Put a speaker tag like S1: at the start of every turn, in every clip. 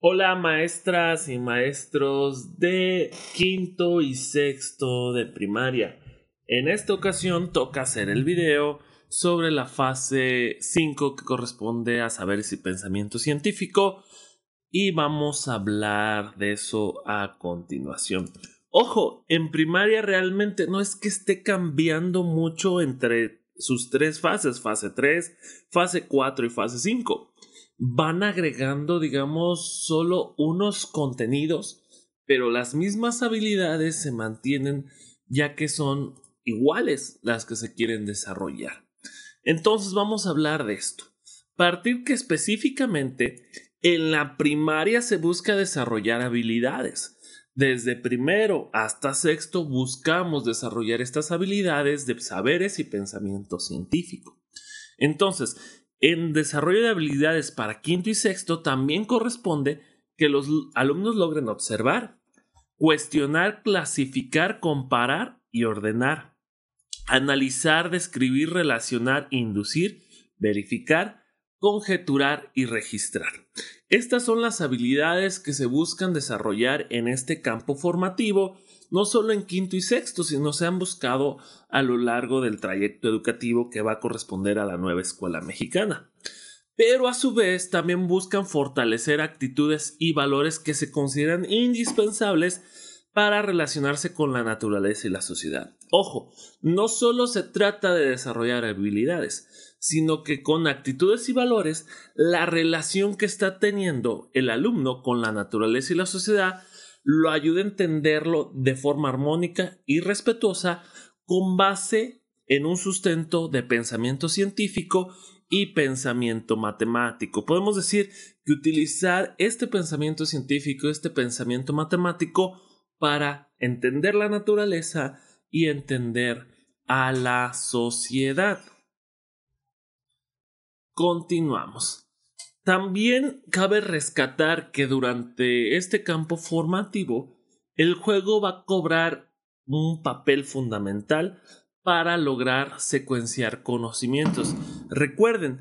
S1: Hola maestras y maestros de quinto y sexto de primaria. En esta ocasión toca hacer el video sobre la fase 5 que corresponde a saberes y pensamiento científico y vamos a hablar de eso a continuación. Ojo, en primaria realmente no es que esté cambiando mucho entre sus tres fases, fase 3, fase 4 y fase 5 van agregando, digamos, solo unos contenidos, pero las mismas habilidades se mantienen ya que son iguales las que se quieren desarrollar. Entonces vamos a hablar de esto. Partir que específicamente en la primaria se busca desarrollar habilidades. Desde primero hasta sexto buscamos desarrollar estas habilidades de saberes y pensamiento científico. Entonces, en desarrollo de habilidades para quinto y sexto también corresponde que los alumnos logren observar, cuestionar, clasificar, comparar y ordenar, analizar, describir, relacionar, inducir, verificar, conjeturar y registrar. Estas son las habilidades que se buscan desarrollar en este campo formativo no solo en quinto y sexto, sino se han buscado a lo largo del trayecto educativo que va a corresponder a la nueva escuela mexicana. Pero a su vez también buscan fortalecer actitudes y valores que se consideran indispensables para relacionarse con la naturaleza y la sociedad. Ojo, no solo se trata de desarrollar habilidades, sino que con actitudes y valores, la relación que está teniendo el alumno con la naturaleza y la sociedad lo ayuda a entenderlo de forma armónica y respetuosa con base en un sustento de pensamiento científico y pensamiento matemático. Podemos decir que utilizar este pensamiento científico, este pensamiento matemático para entender la naturaleza y entender a la sociedad. Continuamos. También cabe rescatar que durante este campo formativo el juego va a cobrar un papel fundamental para lograr secuenciar conocimientos. Recuerden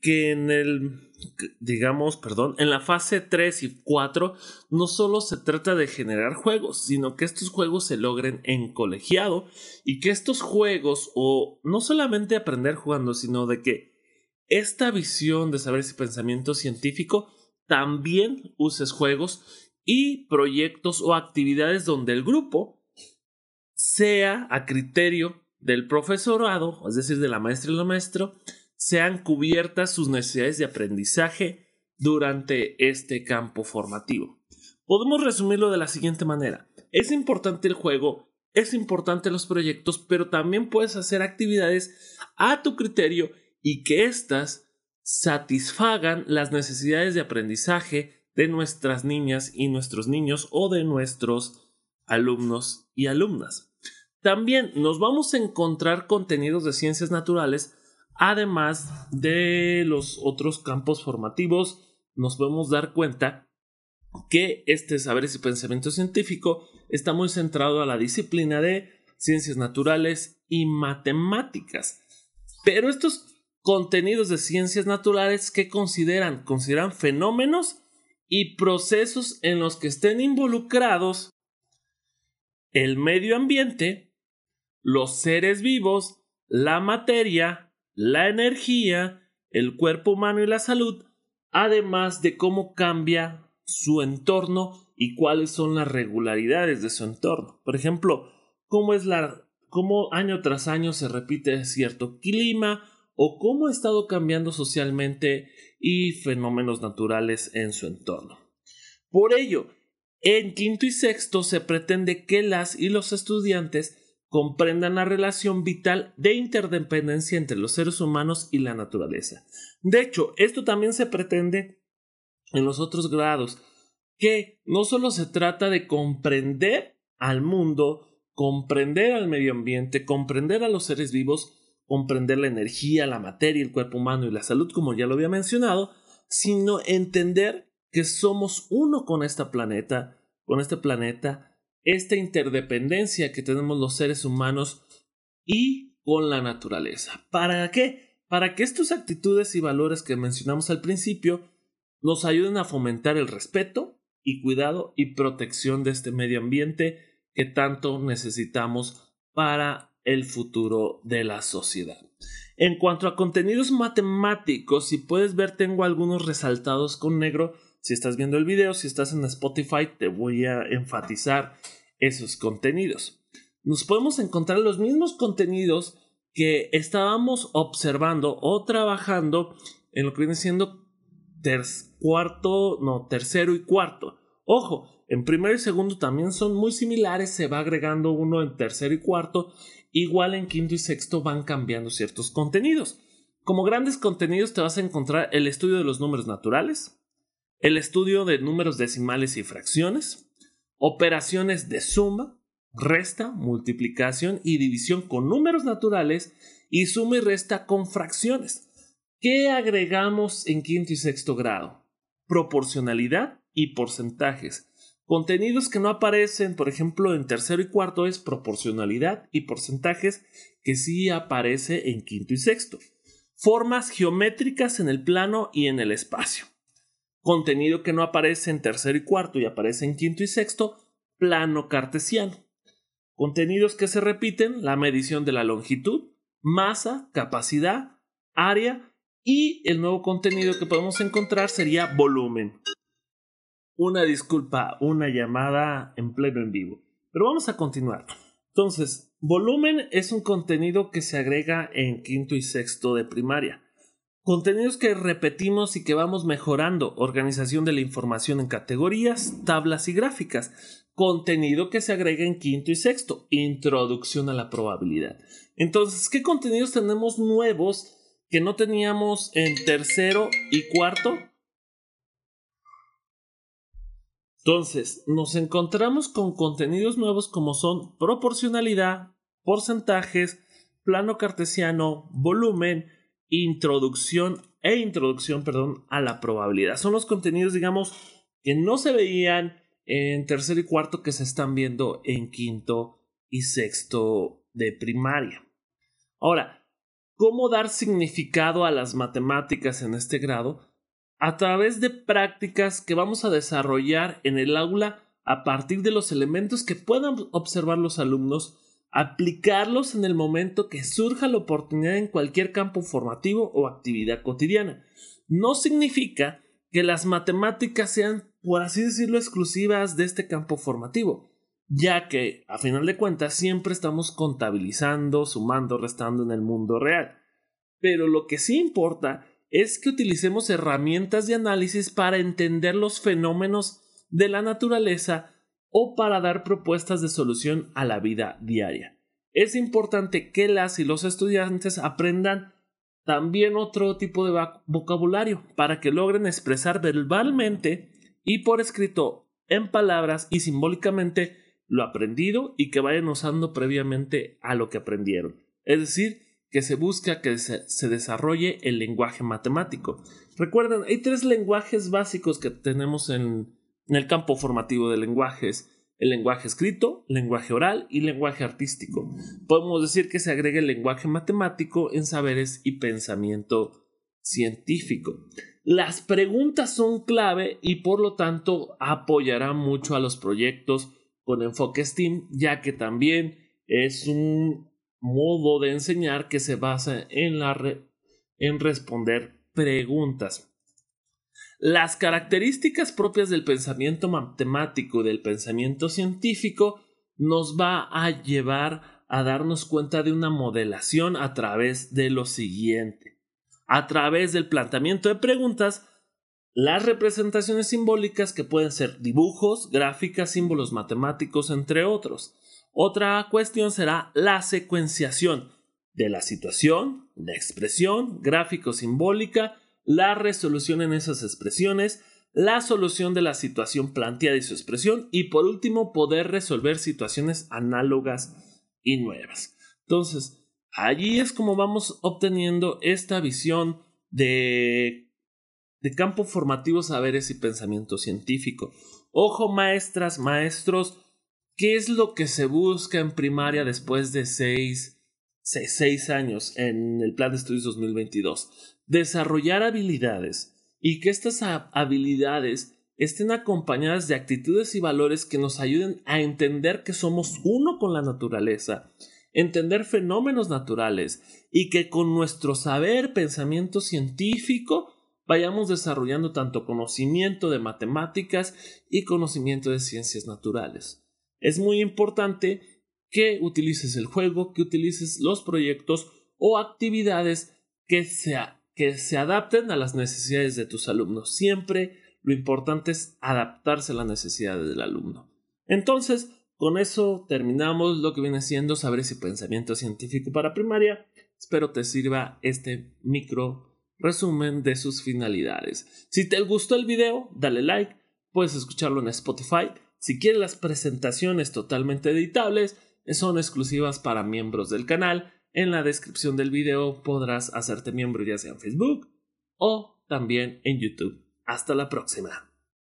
S1: que en el digamos, perdón, en la fase 3 y 4 no solo se trata de generar juegos, sino que estos juegos se logren en colegiado y que estos juegos o no solamente aprender jugando, sino de que esta visión de saber y pensamiento científico también uses juegos y proyectos o actividades donde el grupo sea a criterio del profesorado, es decir, de la maestra y el maestro, sean cubiertas sus necesidades de aprendizaje durante este campo formativo. Podemos resumirlo de la siguiente manera. Es importante el juego, es importante los proyectos, pero también puedes hacer actividades a tu criterio y que éstas satisfagan las necesidades de aprendizaje de nuestras niñas y nuestros niños o de nuestros alumnos y alumnas. También nos vamos a encontrar contenidos de ciencias naturales, además de los otros campos formativos, nos podemos dar cuenta que este saberes y pensamiento científico está muy centrado a la disciplina de ciencias naturales y matemáticas. Pero estos contenidos de ciencias naturales que consideran, consideran fenómenos y procesos en los que estén involucrados el medio ambiente, los seres vivos, la materia, la energía, el cuerpo humano y la salud, además de cómo cambia su entorno y cuáles son las regularidades de su entorno. Por ejemplo, cómo es la cómo año tras año se repite cierto clima o cómo ha estado cambiando socialmente y fenómenos naturales en su entorno. Por ello, en quinto y sexto se pretende que las y los estudiantes comprendan la relación vital de interdependencia entre los seres humanos y la naturaleza. De hecho, esto también se pretende en los otros grados, que no solo se trata de comprender al mundo, comprender al medio ambiente, comprender a los seres vivos, comprender la energía, la materia, el cuerpo humano y la salud, como ya lo había mencionado, sino entender que somos uno con este planeta, con este planeta, esta interdependencia que tenemos los seres humanos y con la naturaleza. ¿Para qué? Para que estas actitudes y valores que mencionamos al principio nos ayuden a fomentar el respeto y cuidado y protección de este medio ambiente que tanto necesitamos para el futuro de la sociedad. En cuanto a contenidos matemáticos, si puedes ver, tengo algunos resaltados con negro. Si estás viendo el video, si estás en Spotify, te voy a enfatizar esos contenidos. Nos podemos encontrar los mismos contenidos que estábamos observando o trabajando en lo que viene siendo cuarto, no, tercero y cuarto. Ojo, en primero y segundo también son muy similares, se va agregando uno en tercero y cuarto, igual en quinto y sexto van cambiando ciertos contenidos. Como grandes contenidos te vas a encontrar el estudio de los números naturales, el estudio de números decimales y fracciones, operaciones de suma, resta, multiplicación y división con números naturales y suma y resta con fracciones. ¿Qué agregamos en quinto y sexto grado? Proporcionalidad y porcentajes. Contenidos que no aparecen, por ejemplo, en tercero y cuarto es proporcionalidad y porcentajes que sí aparece en quinto y sexto. Formas geométricas en el plano y en el espacio. Contenido que no aparece en tercero y cuarto y aparece en quinto y sexto, plano cartesiano. Contenidos que se repiten, la medición de la longitud, masa, capacidad, área y el nuevo contenido que podemos encontrar sería volumen. Una disculpa, una llamada en pleno en vivo. Pero vamos a continuar. Entonces, volumen es un contenido que se agrega en quinto y sexto de primaria. Contenidos que repetimos y que vamos mejorando. Organización de la información en categorías, tablas y gráficas. Contenido que se agrega en quinto y sexto. Introducción a la probabilidad. Entonces, ¿qué contenidos tenemos nuevos que no teníamos en tercero y cuarto. Entonces, nos encontramos con contenidos nuevos como son proporcionalidad, porcentajes, plano cartesiano, volumen, introducción e introducción, perdón, a la probabilidad. Son los contenidos, digamos, que no se veían en tercero y cuarto que se están viendo en quinto y sexto de primaria. Ahora, cómo dar significado a las matemáticas en este grado a través de prácticas que vamos a desarrollar en el aula a partir de los elementos que puedan observar los alumnos, aplicarlos en el momento que surja la oportunidad en cualquier campo formativo o actividad cotidiana. No significa que las matemáticas sean, por así decirlo, exclusivas de este campo formativo ya que, a final de cuentas, siempre estamos contabilizando, sumando, restando en el mundo real. Pero lo que sí importa es que utilicemos herramientas de análisis para entender los fenómenos de la naturaleza o para dar propuestas de solución a la vida diaria. Es importante que las y los estudiantes aprendan también otro tipo de vocabulario para que logren expresar verbalmente y por escrito en palabras y simbólicamente lo aprendido y que vayan usando previamente a lo que aprendieron. Es decir, que se busca que se, desarrolle el lenguaje matemático. Recuerden, hay tres lenguajes básicos que tenemos en, en el campo formativo de lenguajes. El lenguaje escrito, lenguaje oral y lenguaje artístico. Podemos decir que se agrega el lenguaje matemático en saberes y pensamiento científico. Las preguntas son clave y por lo tanto apoyarán mucho a los proyectos con enfoque STEAM, ya que también es un modo de enseñar que se basa en, la en responder preguntas. Las características propias del pensamiento matemático y del pensamiento científico nos va a llevar a darnos cuenta de una modelación a través de lo siguiente. A través del planteamiento de preguntas, las representaciones simbólicas que pueden ser dibujos, gráficas, símbolos matemáticos, entre otros. Otra cuestión será la secuenciación de la situación, la expresión, gráfico simbólica, la resolución en esas expresiones, la solución de la situación planteada y su expresión y por último poder resolver situaciones análogas y nuevas. Entonces, allí es como vamos obteniendo esta visión de de campo formativo saberes y pensamiento científico. Ojo, maestras, maestros, ¿qué es lo que se busca en primaria después de seis, seis, años en el Plan de Estudios 2022? Desarrollar habilidades y que estas habilidades estén acompañadas de actitudes y valores que nos ayuden a entender que somos uno con la naturaleza, entender fenómenos naturales y que con nuestro saber, pensamiento científico, vayamos desarrollando tanto conocimiento de matemáticas y conocimiento de ciencias naturales. Es muy importante que utilices el juego, que utilices los proyectos o actividades que se, que se adapten a las necesidades de tus alumnos. Siempre lo importante es adaptarse a las necesidades del alumno. Entonces, con eso terminamos lo que viene siendo saber y pensamiento científico para primaria. Espero te sirva este micro resumen de sus finalidades. Si te gustó el video, dale like, puedes escucharlo en Spotify. Si quieres las presentaciones totalmente editables, son exclusivas para miembros del canal. En la descripción del video podrás hacerte miembro ya sea en Facebook o también en YouTube. Hasta la próxima.